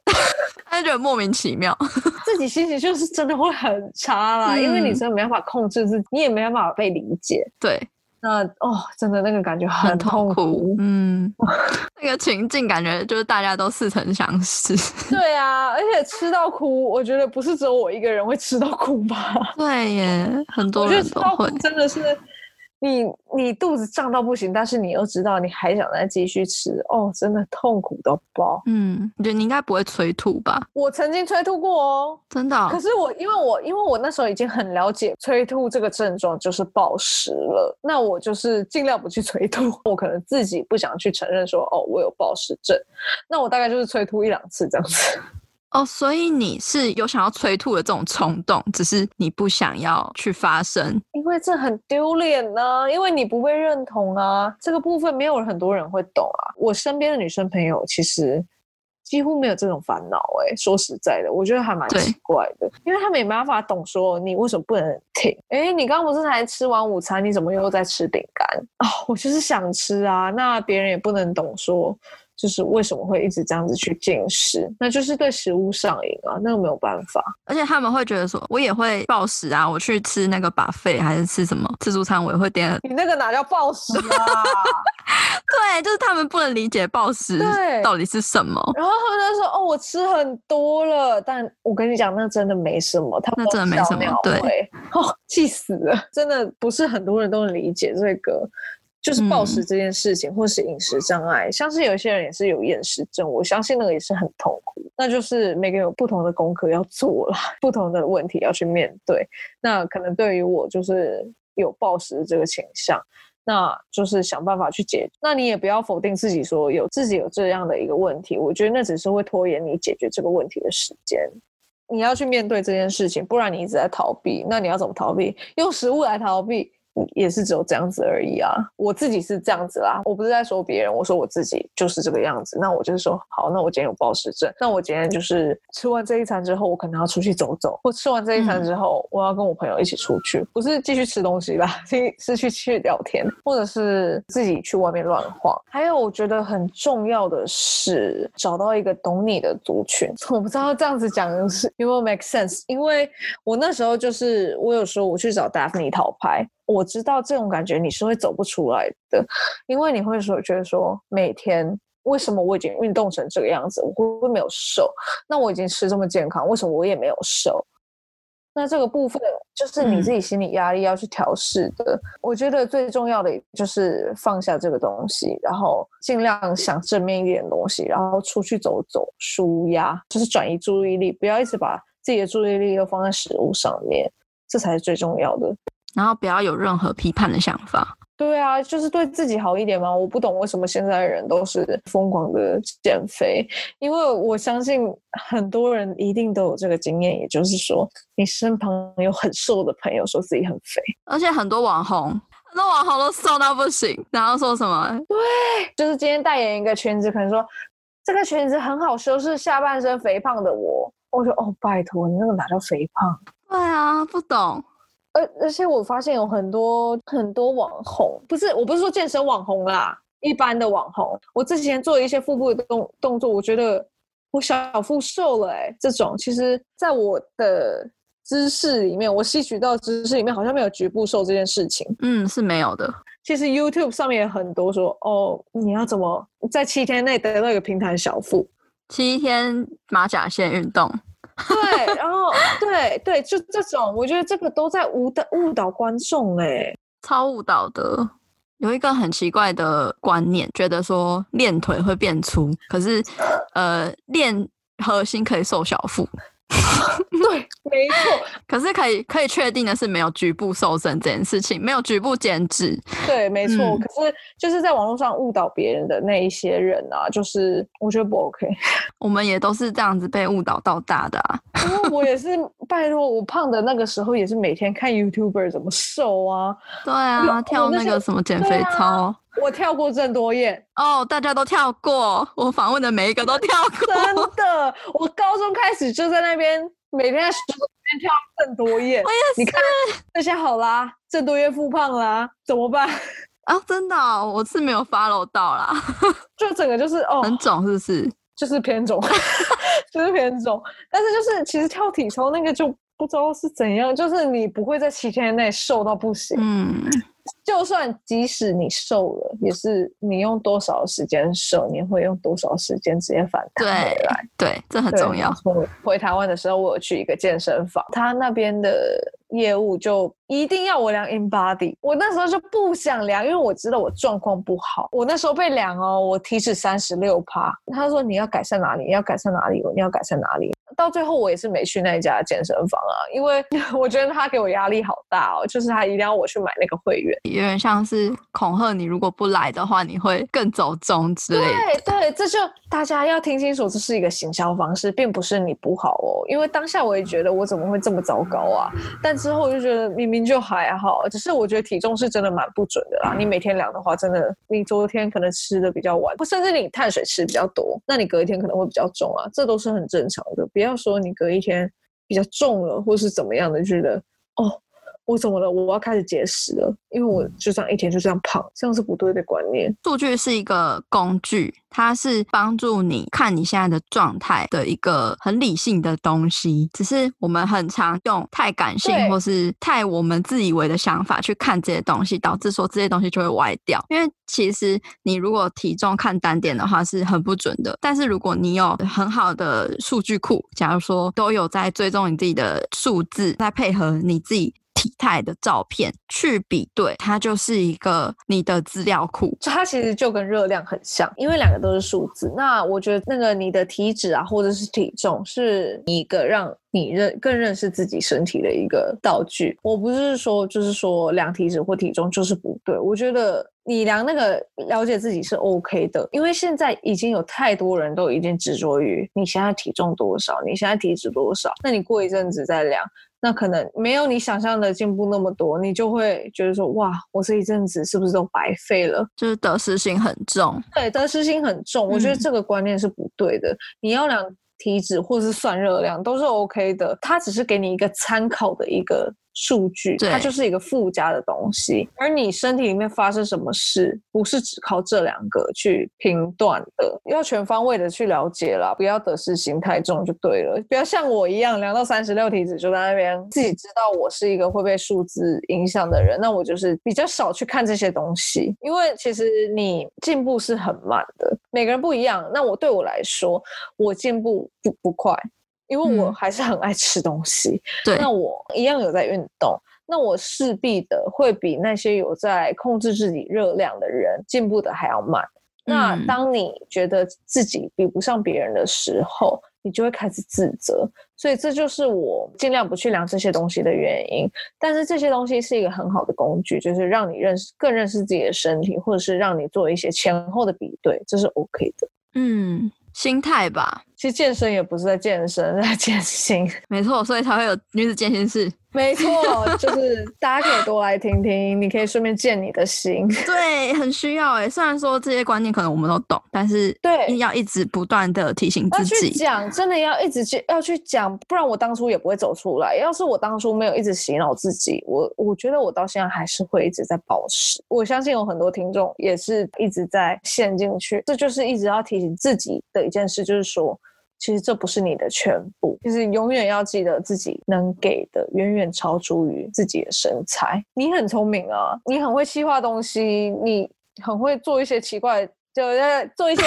他就觉得莫名其妙，自己心情就是真的会很差啦，嗯、因为你真的没办法控制自己，你也没办法被理解。对。那哦，真的那个感觉很痛苦，痛苦嗯，那个情境感觉就是大家都似曾相识。对啊，而且吃到哭，我觉得不是只有我一个人会吃到哭吧？对耶，很多人都会，真的是。你你肚子胀到不行，但是你又知道你还想再继续吃，哦，真的痛苦到爆。嗯，我觉得你应该不会催吐吧？我曾经催吐过哦，真的哦。可是我因为我因为我那时候已经很了解催吐这个症状就是暴食了，那我就是尽量不去催吐。我可能自己不想去承认说，哦，我有暴食症，那我大概就是催吐一两次这样子。哦，所以你是有想要催吐的这种冲动，只是你不想要去发生，因为这很丢脸呢，因为你不被认同啊，这个部分没有很多人会懂啊。我身边的女生朋友其实几乎没有这种烦恼，哎，说实在的，我觉得还蛮奇怪的，因为他们没办法懂说你为什么不能停。哎，你刚刚不是才吃完午餐，你怎么又在吃饼干？哦，我就是想吃啊，那别人也不能懂说。就是为什么会一直这样子去进食，那就是对食物上瘾啊，那个没有办法。而且他们会觉得说，我也会暴食啊，我去吃那个 buffet 还是吃什么自助餐，我也会点。你那个哪叫暴食啊？对，就是他们不能理解暴食到底是什么。然后他们就说：“哦，我吃很多了。”但我跟你讲，那真的没什么，他们那真的没什么。对，哦，气死了！真的不是很多人都能理解这个。就是暴食这件事情，嗯、或是饮食障碍，像是有些人也是有厌食症，我相信那个也是很痛苦。那就是每个人有不同的功课要做啦，不同的问题要去面对。那可能对于我就是有暴食这个倾向，那就是想办法去解决。那你也不要否定自己，说有自己有这样的一个问题，我觉得那只是会拖延你解决这个问题的时间。你要去面对这件事情，不然你一直在逃避。那你要怎么逃避？用食物来逃避。也是只有这样子而已啊！我自己是这样子啦，我不是在说别人，我说我自己就是这个样子。那我就是说，好，那我今天有暴食症，那我今天就是吃完这一餐之后，我可能要出去走走。或吃完这一餐之后，我要跟我朋友一起出去，不是继续吃东西啦，是是去去聊天，或者是自己去外面乱晃。还有，我觉得很重要的是找到一个懂你的族群。我不知道这样子讲是有没有 make sense，因为我那时候就是我有时候我去找 Daphne 讨拍。我知道这种感觉你是会走不出来的，因为你会说觉得说每天为什么我已经运动成这个样子，我会不会没有瘦？那我已经吃这么健康，为什么我也没有瘦？那这个部分就是你自己心理压力要去调试的。嗯、我觉得最重要的就是放下这个东西，然后尽量想正面一点东西，然后出去走走，舒压，就是转移注意力，不要一直把自己的注意力都放在食物上面，这才是最重要的。然后不要有任何批判的想法。对啊，就是对自己好一点嘛。我不懂为什么现在的人都是疯狂的减肥，因为我相信很多人一定都有这个经验，也就是说，你身旁有很瘦的朋友说自己很肥，而且很多网红。很多网红都瘦到不行，然后说什么？对，就是今天代言一个裙子，可能说这个裙子很好修饰下半身肥胖的我。我说哦，拜托，你那个哪叫肥胖？对啊，不懂。而而且我发现有很多很多网红，不是，我不是说健身网红啦，一般的网红。我之前做一些腹部的动动作，我觉得我小腹瘦了哎、欸，这种其实在我的知识里面，我吸取到知识里面好像没有局部瘦这件事情。嗯，是没有的。其实 YouTube 上面也很多说哦，你要怎么在七天内得到一个平坦小腹？七天马甲线运动。对，然后对对，就这种，我觉得这个都在误导误导观众哎，超误导的。有一个很奇怪的观念，觉得说练腿会变粗，可是呃练核心可以瘦小腹。对，没错。可是可以可以确定的是，没有局部瘦身这件事情，没有局部减脂。对，没错。嗯、可是就是在网络上误导别人的那一些人啊，就是我觉得不 OK。我们也都是这样子被误导到大的啊。因为我也是，拜托，我胖的那个时候也是每天看 YouTuber 怎么瘦啊。对啊，跳那个什么减肥操。我跳过郑多燕哦，oh, 大家都跳过。我访问的每一个都跳过。真的，我高中开始就在那边每天在十边跳郑多燕。我也是。你看这下好啦，郑多燕复胖啦，怎么办？啊，真的、哦，我是没有 follow 到啦。就整个就是哦，很肿是不是？就是偏肿，就是偏肿。但是就是其实跳体操那个就不知道是怎样，就是你不会在七天内瘦到不行。嗯。就算即使你瘦了，也是你用多少时间瘦，你会用多少时间直接反弹回来。对，对，这很重要。回台湾的时候，我有去一个健身房，他那边的业务就一定要我量 InBody，我那时候就不想量，因为我知道我状况不好。我那时候被量哦，我体脂三十六趴。他说你要改善哪里？你要改善哪里？你要改善哪里？到最后我也是没去那一家健身房啊，因为 我觉得他给我压力好大哦，就是他一定要我去买那个会员。有点像是恐吓你，如果不来的话，你会更走中之类的。对对，这就大家要听清楚，这是一个行销方式，并不是你不好哦。因为当下我也觉得我怎么会这么糟糕啊？但之后我就觉得明明就还好，只是我觉得体重是真的蛮不准的啦。你每天量的话，真的你昨天可能吃的比较晚，或甚至你碳水吃比较多，那你隔一天可能会比较重啊，这都是很正常的。不要说你隔一天比较重了，或是怎么样的，觉得哦。我怎么了？我要开始节食了，因为我就这样一天就这样胖，这样是不对的观念。数据是一个工具，它是帮助你看你现在的状态的一个很理性的东西。只是我们很常用太感性或是太我们自以为的想法去看这些东西，导致说这些东西就会歪掉。因为其实你如果体重看单点的话是很不准的，但是如果你有很好的数据库，假如说都有在追踪你自己的数字，在配合你自己。体态的照片去比对，它就是一个你的资料库。它其实就跟热量很像，因为两个都是数字。那我觉得那个你的体脂啊，或者是体重，是一个让你认更认识自己身体的一个道具。我不是说就是说量体脂或体重就是不对，我觉得你量那个了解自己是 OK 的，因为现在已经有太多人都已经执着于你现在体重多少，你现在体脂多少，那你过一阵子再量。那可能没有你想象的进步那么多，你就会觉得说，哇，我这一阵子是不是都白费了？就是得失心很重。对，得失心很重，我觉得这个观念是不对的。嗯、你要量体脂或是算热量都是 OK 的，它只是给你一个参考的一个。数据，它就是一个附加的东西，而你身体里面发生什么事，不是只靠这两个去评断的，要全方位的去了解啦，不要得失心太重就对了，不要像我一样量到三十六体脂就在那边自己知道我是一个会被数字影响的人，那我就是比较少去看这些东西，因为其实你进步是很慢的，每个人不一样，那我对我来说，我进步不不快。因为我还是很爱吃东西，嗯、对，那我一样有在运动，那我势必的会比那些有在控制自己热量的人进步的还要慢。嗯、那当你觉得自己比不上别人的时候，你就会开始自责。所以这就是我尽量不去量这些东西的原因。但是这些东西是一个很好的工具，就是让你认识更认识自己的身体，或者是让你做一些前后的比对，这是 OK 的。嗯，心态吧。其实健身也不是在健身，在健心。没错，所以才会有女子健身室。没错，就是大家可以多来听听，你可以顺便健你的心。对，很需要哎。虽然说这些观念可能我们都懂，但是对，要一直不断的提醒自己。讲真的要一直去要去讲，不然我当初也不会走出来。要是我当初没有一直洗脑自己，我我觉得我到现在还是会一直在保持。我相信有很多听众也是一直在陷进去，这就是一直要提醒自己的一件事，就是说。其实这不是你的全部，就是永远要记得自己能给的远远超出于自己的身材。你很聪明啊，你很会细化东西，你很会做一些奇怪，就在做一些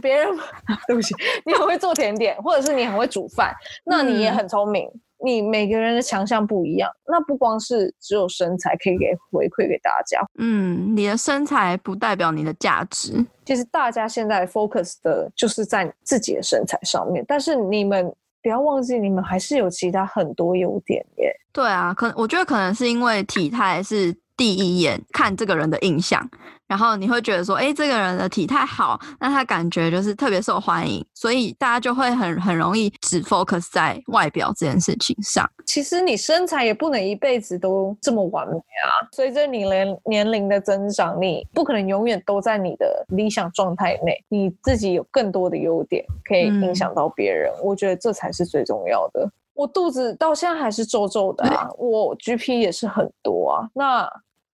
别人 对不起，你很会做甜点，或者是你很会煮饭，那你也很聪明。嗯你每个人的强项不一样，那不光是只有身材可以给回馈给大家。嗯，你的身材不代表你的价值。其实大家现在 focus 的就是在自己的身材上面，但是你们不要忘记，你们还是有其他很多优点耶。对啊，可我觉得可能是因为体态是第一眼看这个人的印象。然后你会觉得说，哎，这个人的体态好，那他感觉就是特别受欢迎，所以大家就会很很容易只 focus 在外表这件事情上。其实你身材也不能一辈子都这么完美啊。随着你年年龄的增长，你不可能永远都在你的理想状态内。你自己有更多的优点可以影响到别人，嗯、我觉得这才是最重要的。我肚子到现在还是皱皱的啊，我 GP 也是很多啊。那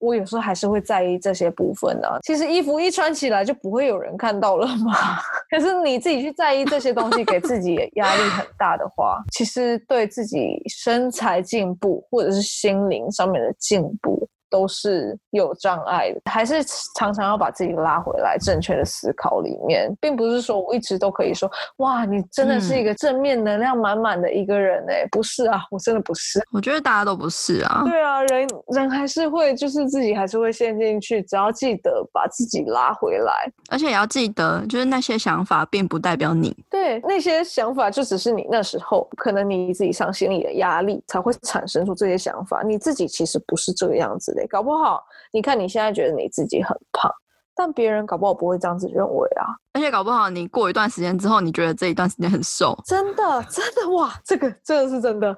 我有时候还是会在意这些部分的。其实衣服一穿起来就不会有人看到了嘛。可是你自己去在意这些东西，给自己压力很大的话，其实对自己身材进步或者是心灵上面的进步，都是有障碍的，还是常常要把自己拉回来正确的思考里面，并不是说我一直都可以说，哇，你真的是一个正面能量满满的一个人哎、欸，不是啊，我真的不是，我觉得大家都不是啊，对啊，人人还是会，就是自己还是会陷进去，只要记得把自己拉回来，而且也要记得，就是那些想法并不代表你，对，那些想法就只是你那时候可能你自己上心里的压力才会产生出这些想法，你自己其实不是这个样子的。搞不好，你看你现在觉得你自己很胖，但别人搞不好不会这样子认为啊。而且搞不好你过一段时间之后，你觉得这一段时间很瘦，真的真的哇，这个这个是真的。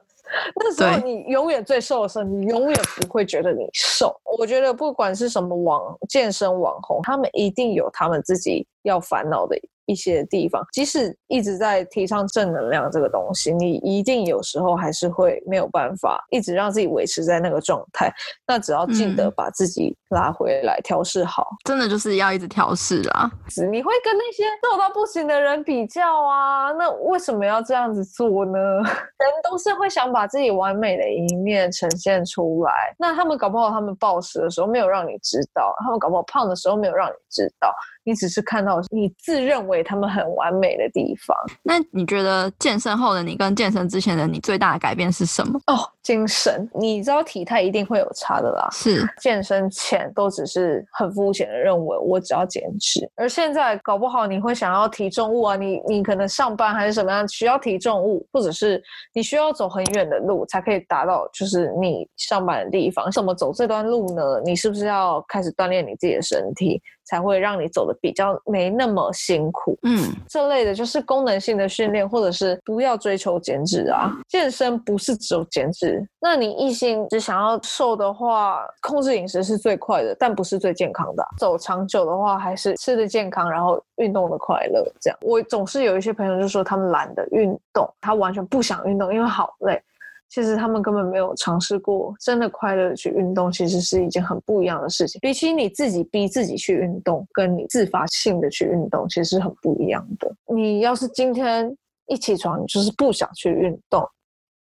那时候你永远最瘦的时候，你永远不会觉得你瘦。我觉得不管是什么网健身网红，他们一定有他们自己要烦恼的。一些地方，即使一直在提倡正能量这个东西，你一定有时候还是会没有办法一直让自己维持在那个状态。那只要记得把自己拉回来，调试好，嗯，真的就是要一直调试啊。你会跟那些瘦到不行的人比较啊？那为什么要这样子做呢？人都是会想把自己完美的一面呈现出来。那他们搞不好他们暴食的时候没有让你知道，他们搞不好胖的时候没有让你知道。你只是看到你自认为他们很完美的地方。那你觉得健身后的你跟健身之前的你最大的改变是什么？哦，精神。你知道体态一定会有差的啦。是，健身前都只是很肤浅的认为我只要减脂，而现在搞不好你会想要提重物啊，你你可能上班还是什么样需要提重物，或者是你需要走很远的路才可以达到就是你上班的地方。怎么走这段路呢？你是不是要开始锻炼你自己的身体？才会让你走的比较没那么辛苦，嗯，这类的就是功能性的训练，或者是不要追求减脂啊。健身不是只有减脂，那你一心只想要瘦的话，控制饮食是最快的，但不是最健康的啊。走长久的话，还是吃的健康，然后运动的快乐。这样，我总是有一些朋友就说他们懒得运动，他完全不想运动，因为好累。其实他们根本没有尝试过真的快乐的去运动，其实是一件很不一样的事情。比起你自己逼自己去运动，跟你自发性的去运动，其实是很不一样的。你要是今天一起床你就是不想去运动，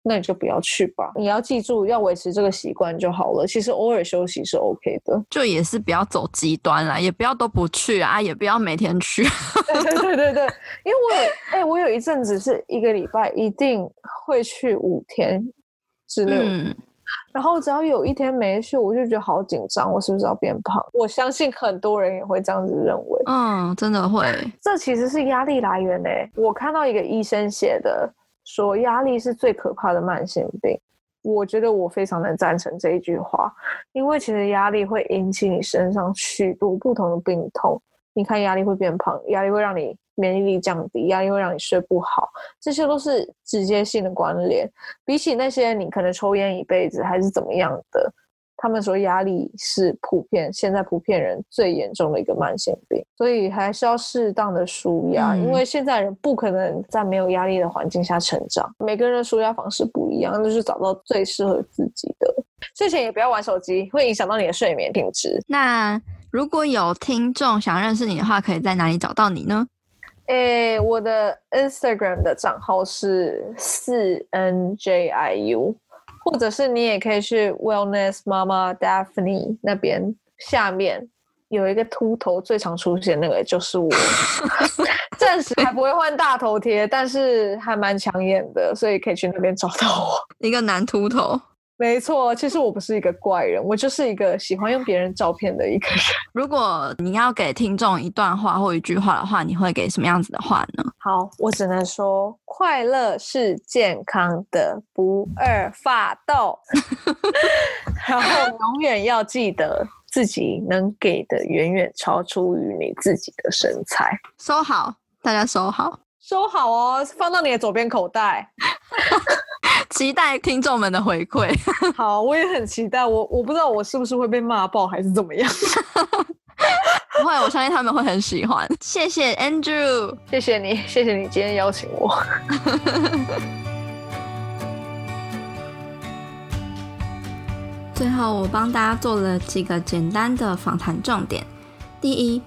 那你就不要去吧。你要记住，要维持这个习惯就好了。其实偶尔休息是 OK 的，就也是不要走极端啦，也不要都不去啊，也不要每天去。对 对对对对，因为我有哎、欸，我有一阵子是一个礼拜一定会去五天。之类，嗯，然后只要有一天没去，我就觉得好紧张，我是不是要变胖？我相信很多人也会这样子认为。嗯，真的会。这其实是压力来源嘞。我看到一个医生写的，说压力是最可怕的慢性病。我觉得我非常能赞成这一句话，因为其实压力会引起你身上许多不同的病痛。你看压力会变胖，压力会让你免疫力降低，压力会让你睡不好，这些都是直接性的关联。比起那些你可能抽烟一辈子还是怎么样的。他们说压力是普遍现在普遍人最严重的一个慢性病，所以还是要适当的舒压，嗯、因为现在人不可能在没有压力的环境下成长。每个人的舒压方式不一样，就是找到最适合自己的。睡前也不要玩手机，会影响到你的睡眠品质。那如果有听众想认识你的话，可以在哪里找到你呢？诶，我的 Instagram 的账号是四 NJIU。或者是你也可以去 Wellness Mama Daphne 那边，下面有一个秃头最常出现那个就是我，暂时还不会换大头贴，但是还蛮抢眼的，所以可以去那边找到我。一个男秃头。没错，其实我不是一个怪人，我就是一个喜欢用别人照片的一个人。如果你要给听众一段话或一句话的话，你会给什么样子的话呢？好，我只能说，快乐是健康的不二法宝。然后永远要记得，自己能给的远远超出于你自己的身材。收好，大家收好，收好哦，放到你的左边口袋。期待听众们的回馈。好，我也很期待。我我不知道我是不是会被骂爆，还是怎么样？不会，我相信他们会很喜欢。谢谢 Andrew，谢谢你，谢谢你今天邀请我。最后，我帮大家做了几个简单的访谈重点。第一。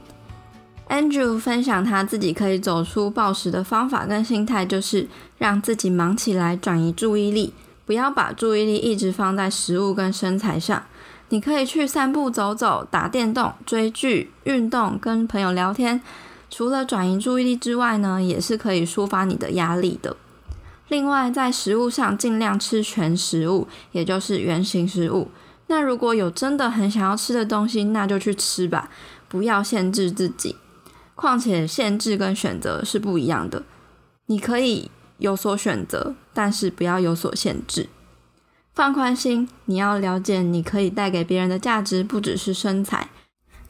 Andrew 分享他自己可以走出暴食的方法跟心态，就是让自己忙起来，转移注意力，不要把注意力一直放在食物跟身材上。你可以去散步、走走、打电动、追剧、运动、跟朋友聊天。除了转移注意力之外呢，也是可以抒发你的压力的。另外，在食物上尽量吃全食物，也就是原形食物。那如果有真的很想要吃的东西，那就去吃吧，不要限制自己。况且限制跟选择是不一样的，你可以有所选择，但是不要有所限制。放宽心，你要了解，你可以带给别人的价值不只是身材，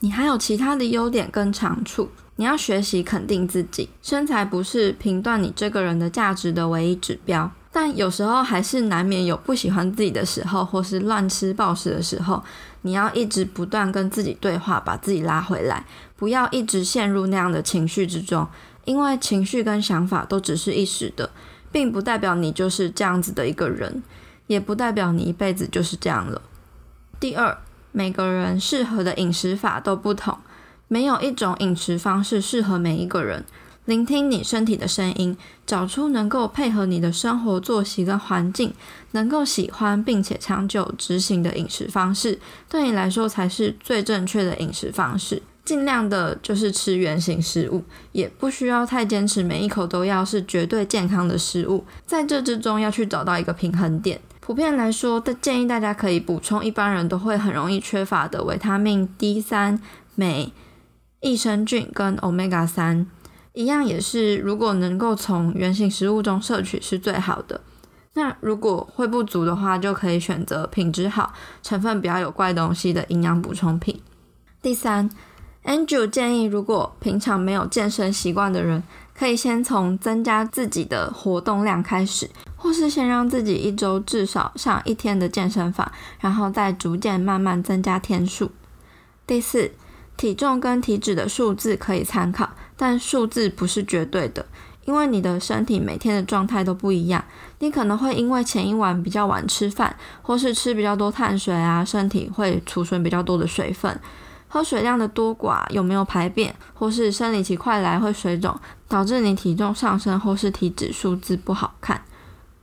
你还有其他的优点跟长处。你要学习肯定自己，身材不是评断你这个人的价值的唯一指标。但有时候还是难免有不喜欢自己的时候，或是乱吃暴食的时候。你要一直不断跟自己对话，把自己拉回来，不要一直陷入那样的情绪之中，因为情绪跟想法都只是一时的，并不代表你就是这样子的一个人，也不代表你一辈子就是这样了。第二，每个人适合的饮食法都不同，没有一种饮食方式适合每一个人。聆听你身体的声音，找出能够配合你的生活作息跟环境，能够喜欢并且长久执行的饮食方式，对你来说才是最正确的饮食方式。尽量的就是吃原型食物，也不需要太坚持每一口都要是绝对健康的食物。在这之中要去找到一个平衡点。普遍来说，的建议大家可以补充一般人都会很容易缺乏的维他命 D 三、镁、益生菌跟 Omega 三。一样也是，如果能够从原型食物中摄取是最好的。那如果会不足的话，就可以选择品质好、成分比较有怪东西的营养补充品。第三，Andrew 建议，如果平常没有健身习惯的人，可以先从增加自己的活动量开始，或是先让自己一周至少上一天的健身房，然后再逐渐慢慢增加天数。第四，体重跟体脂的数字可以参考。但数字不是绝对的，因为你的身体每天的状态都不一样。你可能会因为前一晚比较晚吃饭，或是吃比较多碳水啊，身体会储存比较多的水分。喝水量的多寡，有没有排便，或是生理期快来会水肿，导致你体重上升，或是体脂数字不好看。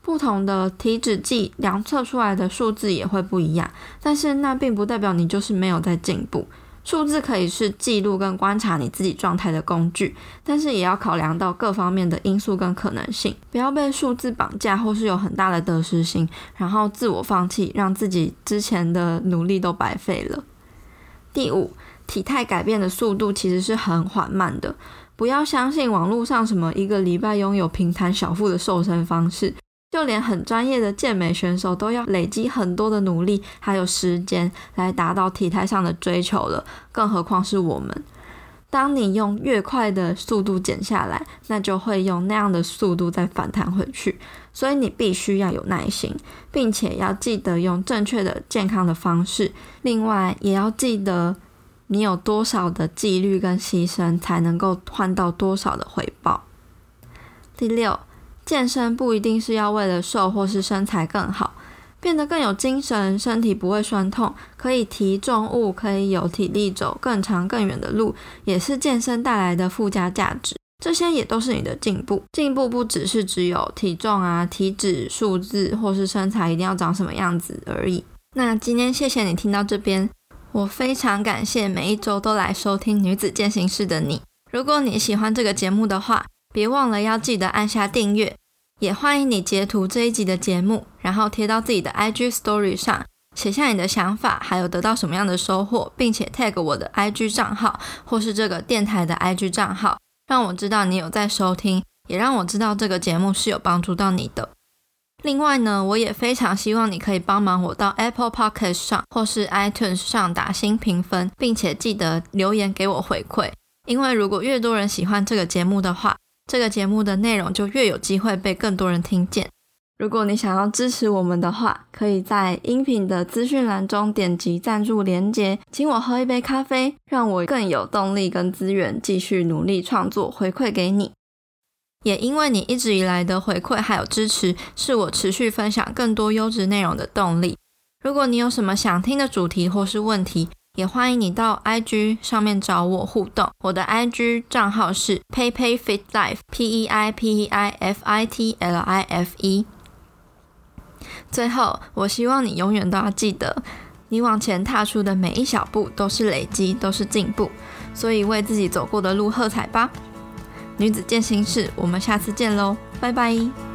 不同的体脂计量测出来的数字也会不一样，但是那并不代表你就是没有在进步。数字可以是记录跟观察你自己状态的工具，但是也要考量到各方面的因素跟可能性，不要被数字绑架，或是有很大的得失心，然后自我放弃，让自己之前的努力都白费了。第五，体态改变的速度其实是很缓慢的，不要相信网络上什么一个礼拜拥有平坦小腹的瘦身方式。就连很专业的健美选手都要累积很多的努力，还有时间来达到体态上的追求了，更何况是我们。当你用越快的速度减下来，那就会用那样的速度再反弹回去。所以你必须要有耐心，并且要记得用正确的、健康的方式。另外，也要记得你有多少的纪律跟牺牲，才能够换到多少的回报。第六，健身不一定是要为了瘦或是身材更好。变得更有精神，身体不会酸痛，可以提重物，可以有体力走更长更远的路，也是健身带来的附加价值。这些也都是你的进步。进步不只是只有体重啊、体脂数字，或是身材一定要长什么样子而已。那今天谢谢你听到这边，我非常感谢每一周都来收听女子健行室的你。如果你喜欢这个节目的话，别忘了要记得按下订阅。也欢迎你截图这一集的节目，然后贴到自己的 IG Story 上，写下你的想法，还有得到什么样的收获，并且 tag 我的 IG 账号或是这个电台的 IG 账号，让我知道你有在收听，也让我知道这个节目是有帮助到你的。另外呢，我也非常希望你可以帮忙我到 Apple Podcast 上或是 iTunes 上打新评分，并且记得留言给我回馈，因为如果越多人喜欢这个节目的话，这个节目的内容就越有机会被更多人听见。如果你想要支持我们的话，可以在音频的资讯栏中点击赞助连结，请我喝一杯咖啡，让我更有动力跟资源继续努力创作，回馈给你。也因为你一直以来的回馈还有支持，是我持续分享更多优质内容的动力。如果你有什么想听的主题或是问题，也欢迎你到 IG 上面找我互动，我的 IG 账号是 peipeiFitLife，P E I P E I F I T L I F E。最后，我希望你永远都要记得，你往前踏出的每一小步都是累积，都是进步，所以为自己走过的路喝彩吧。女子健心室，我们下次见喽，拜拜。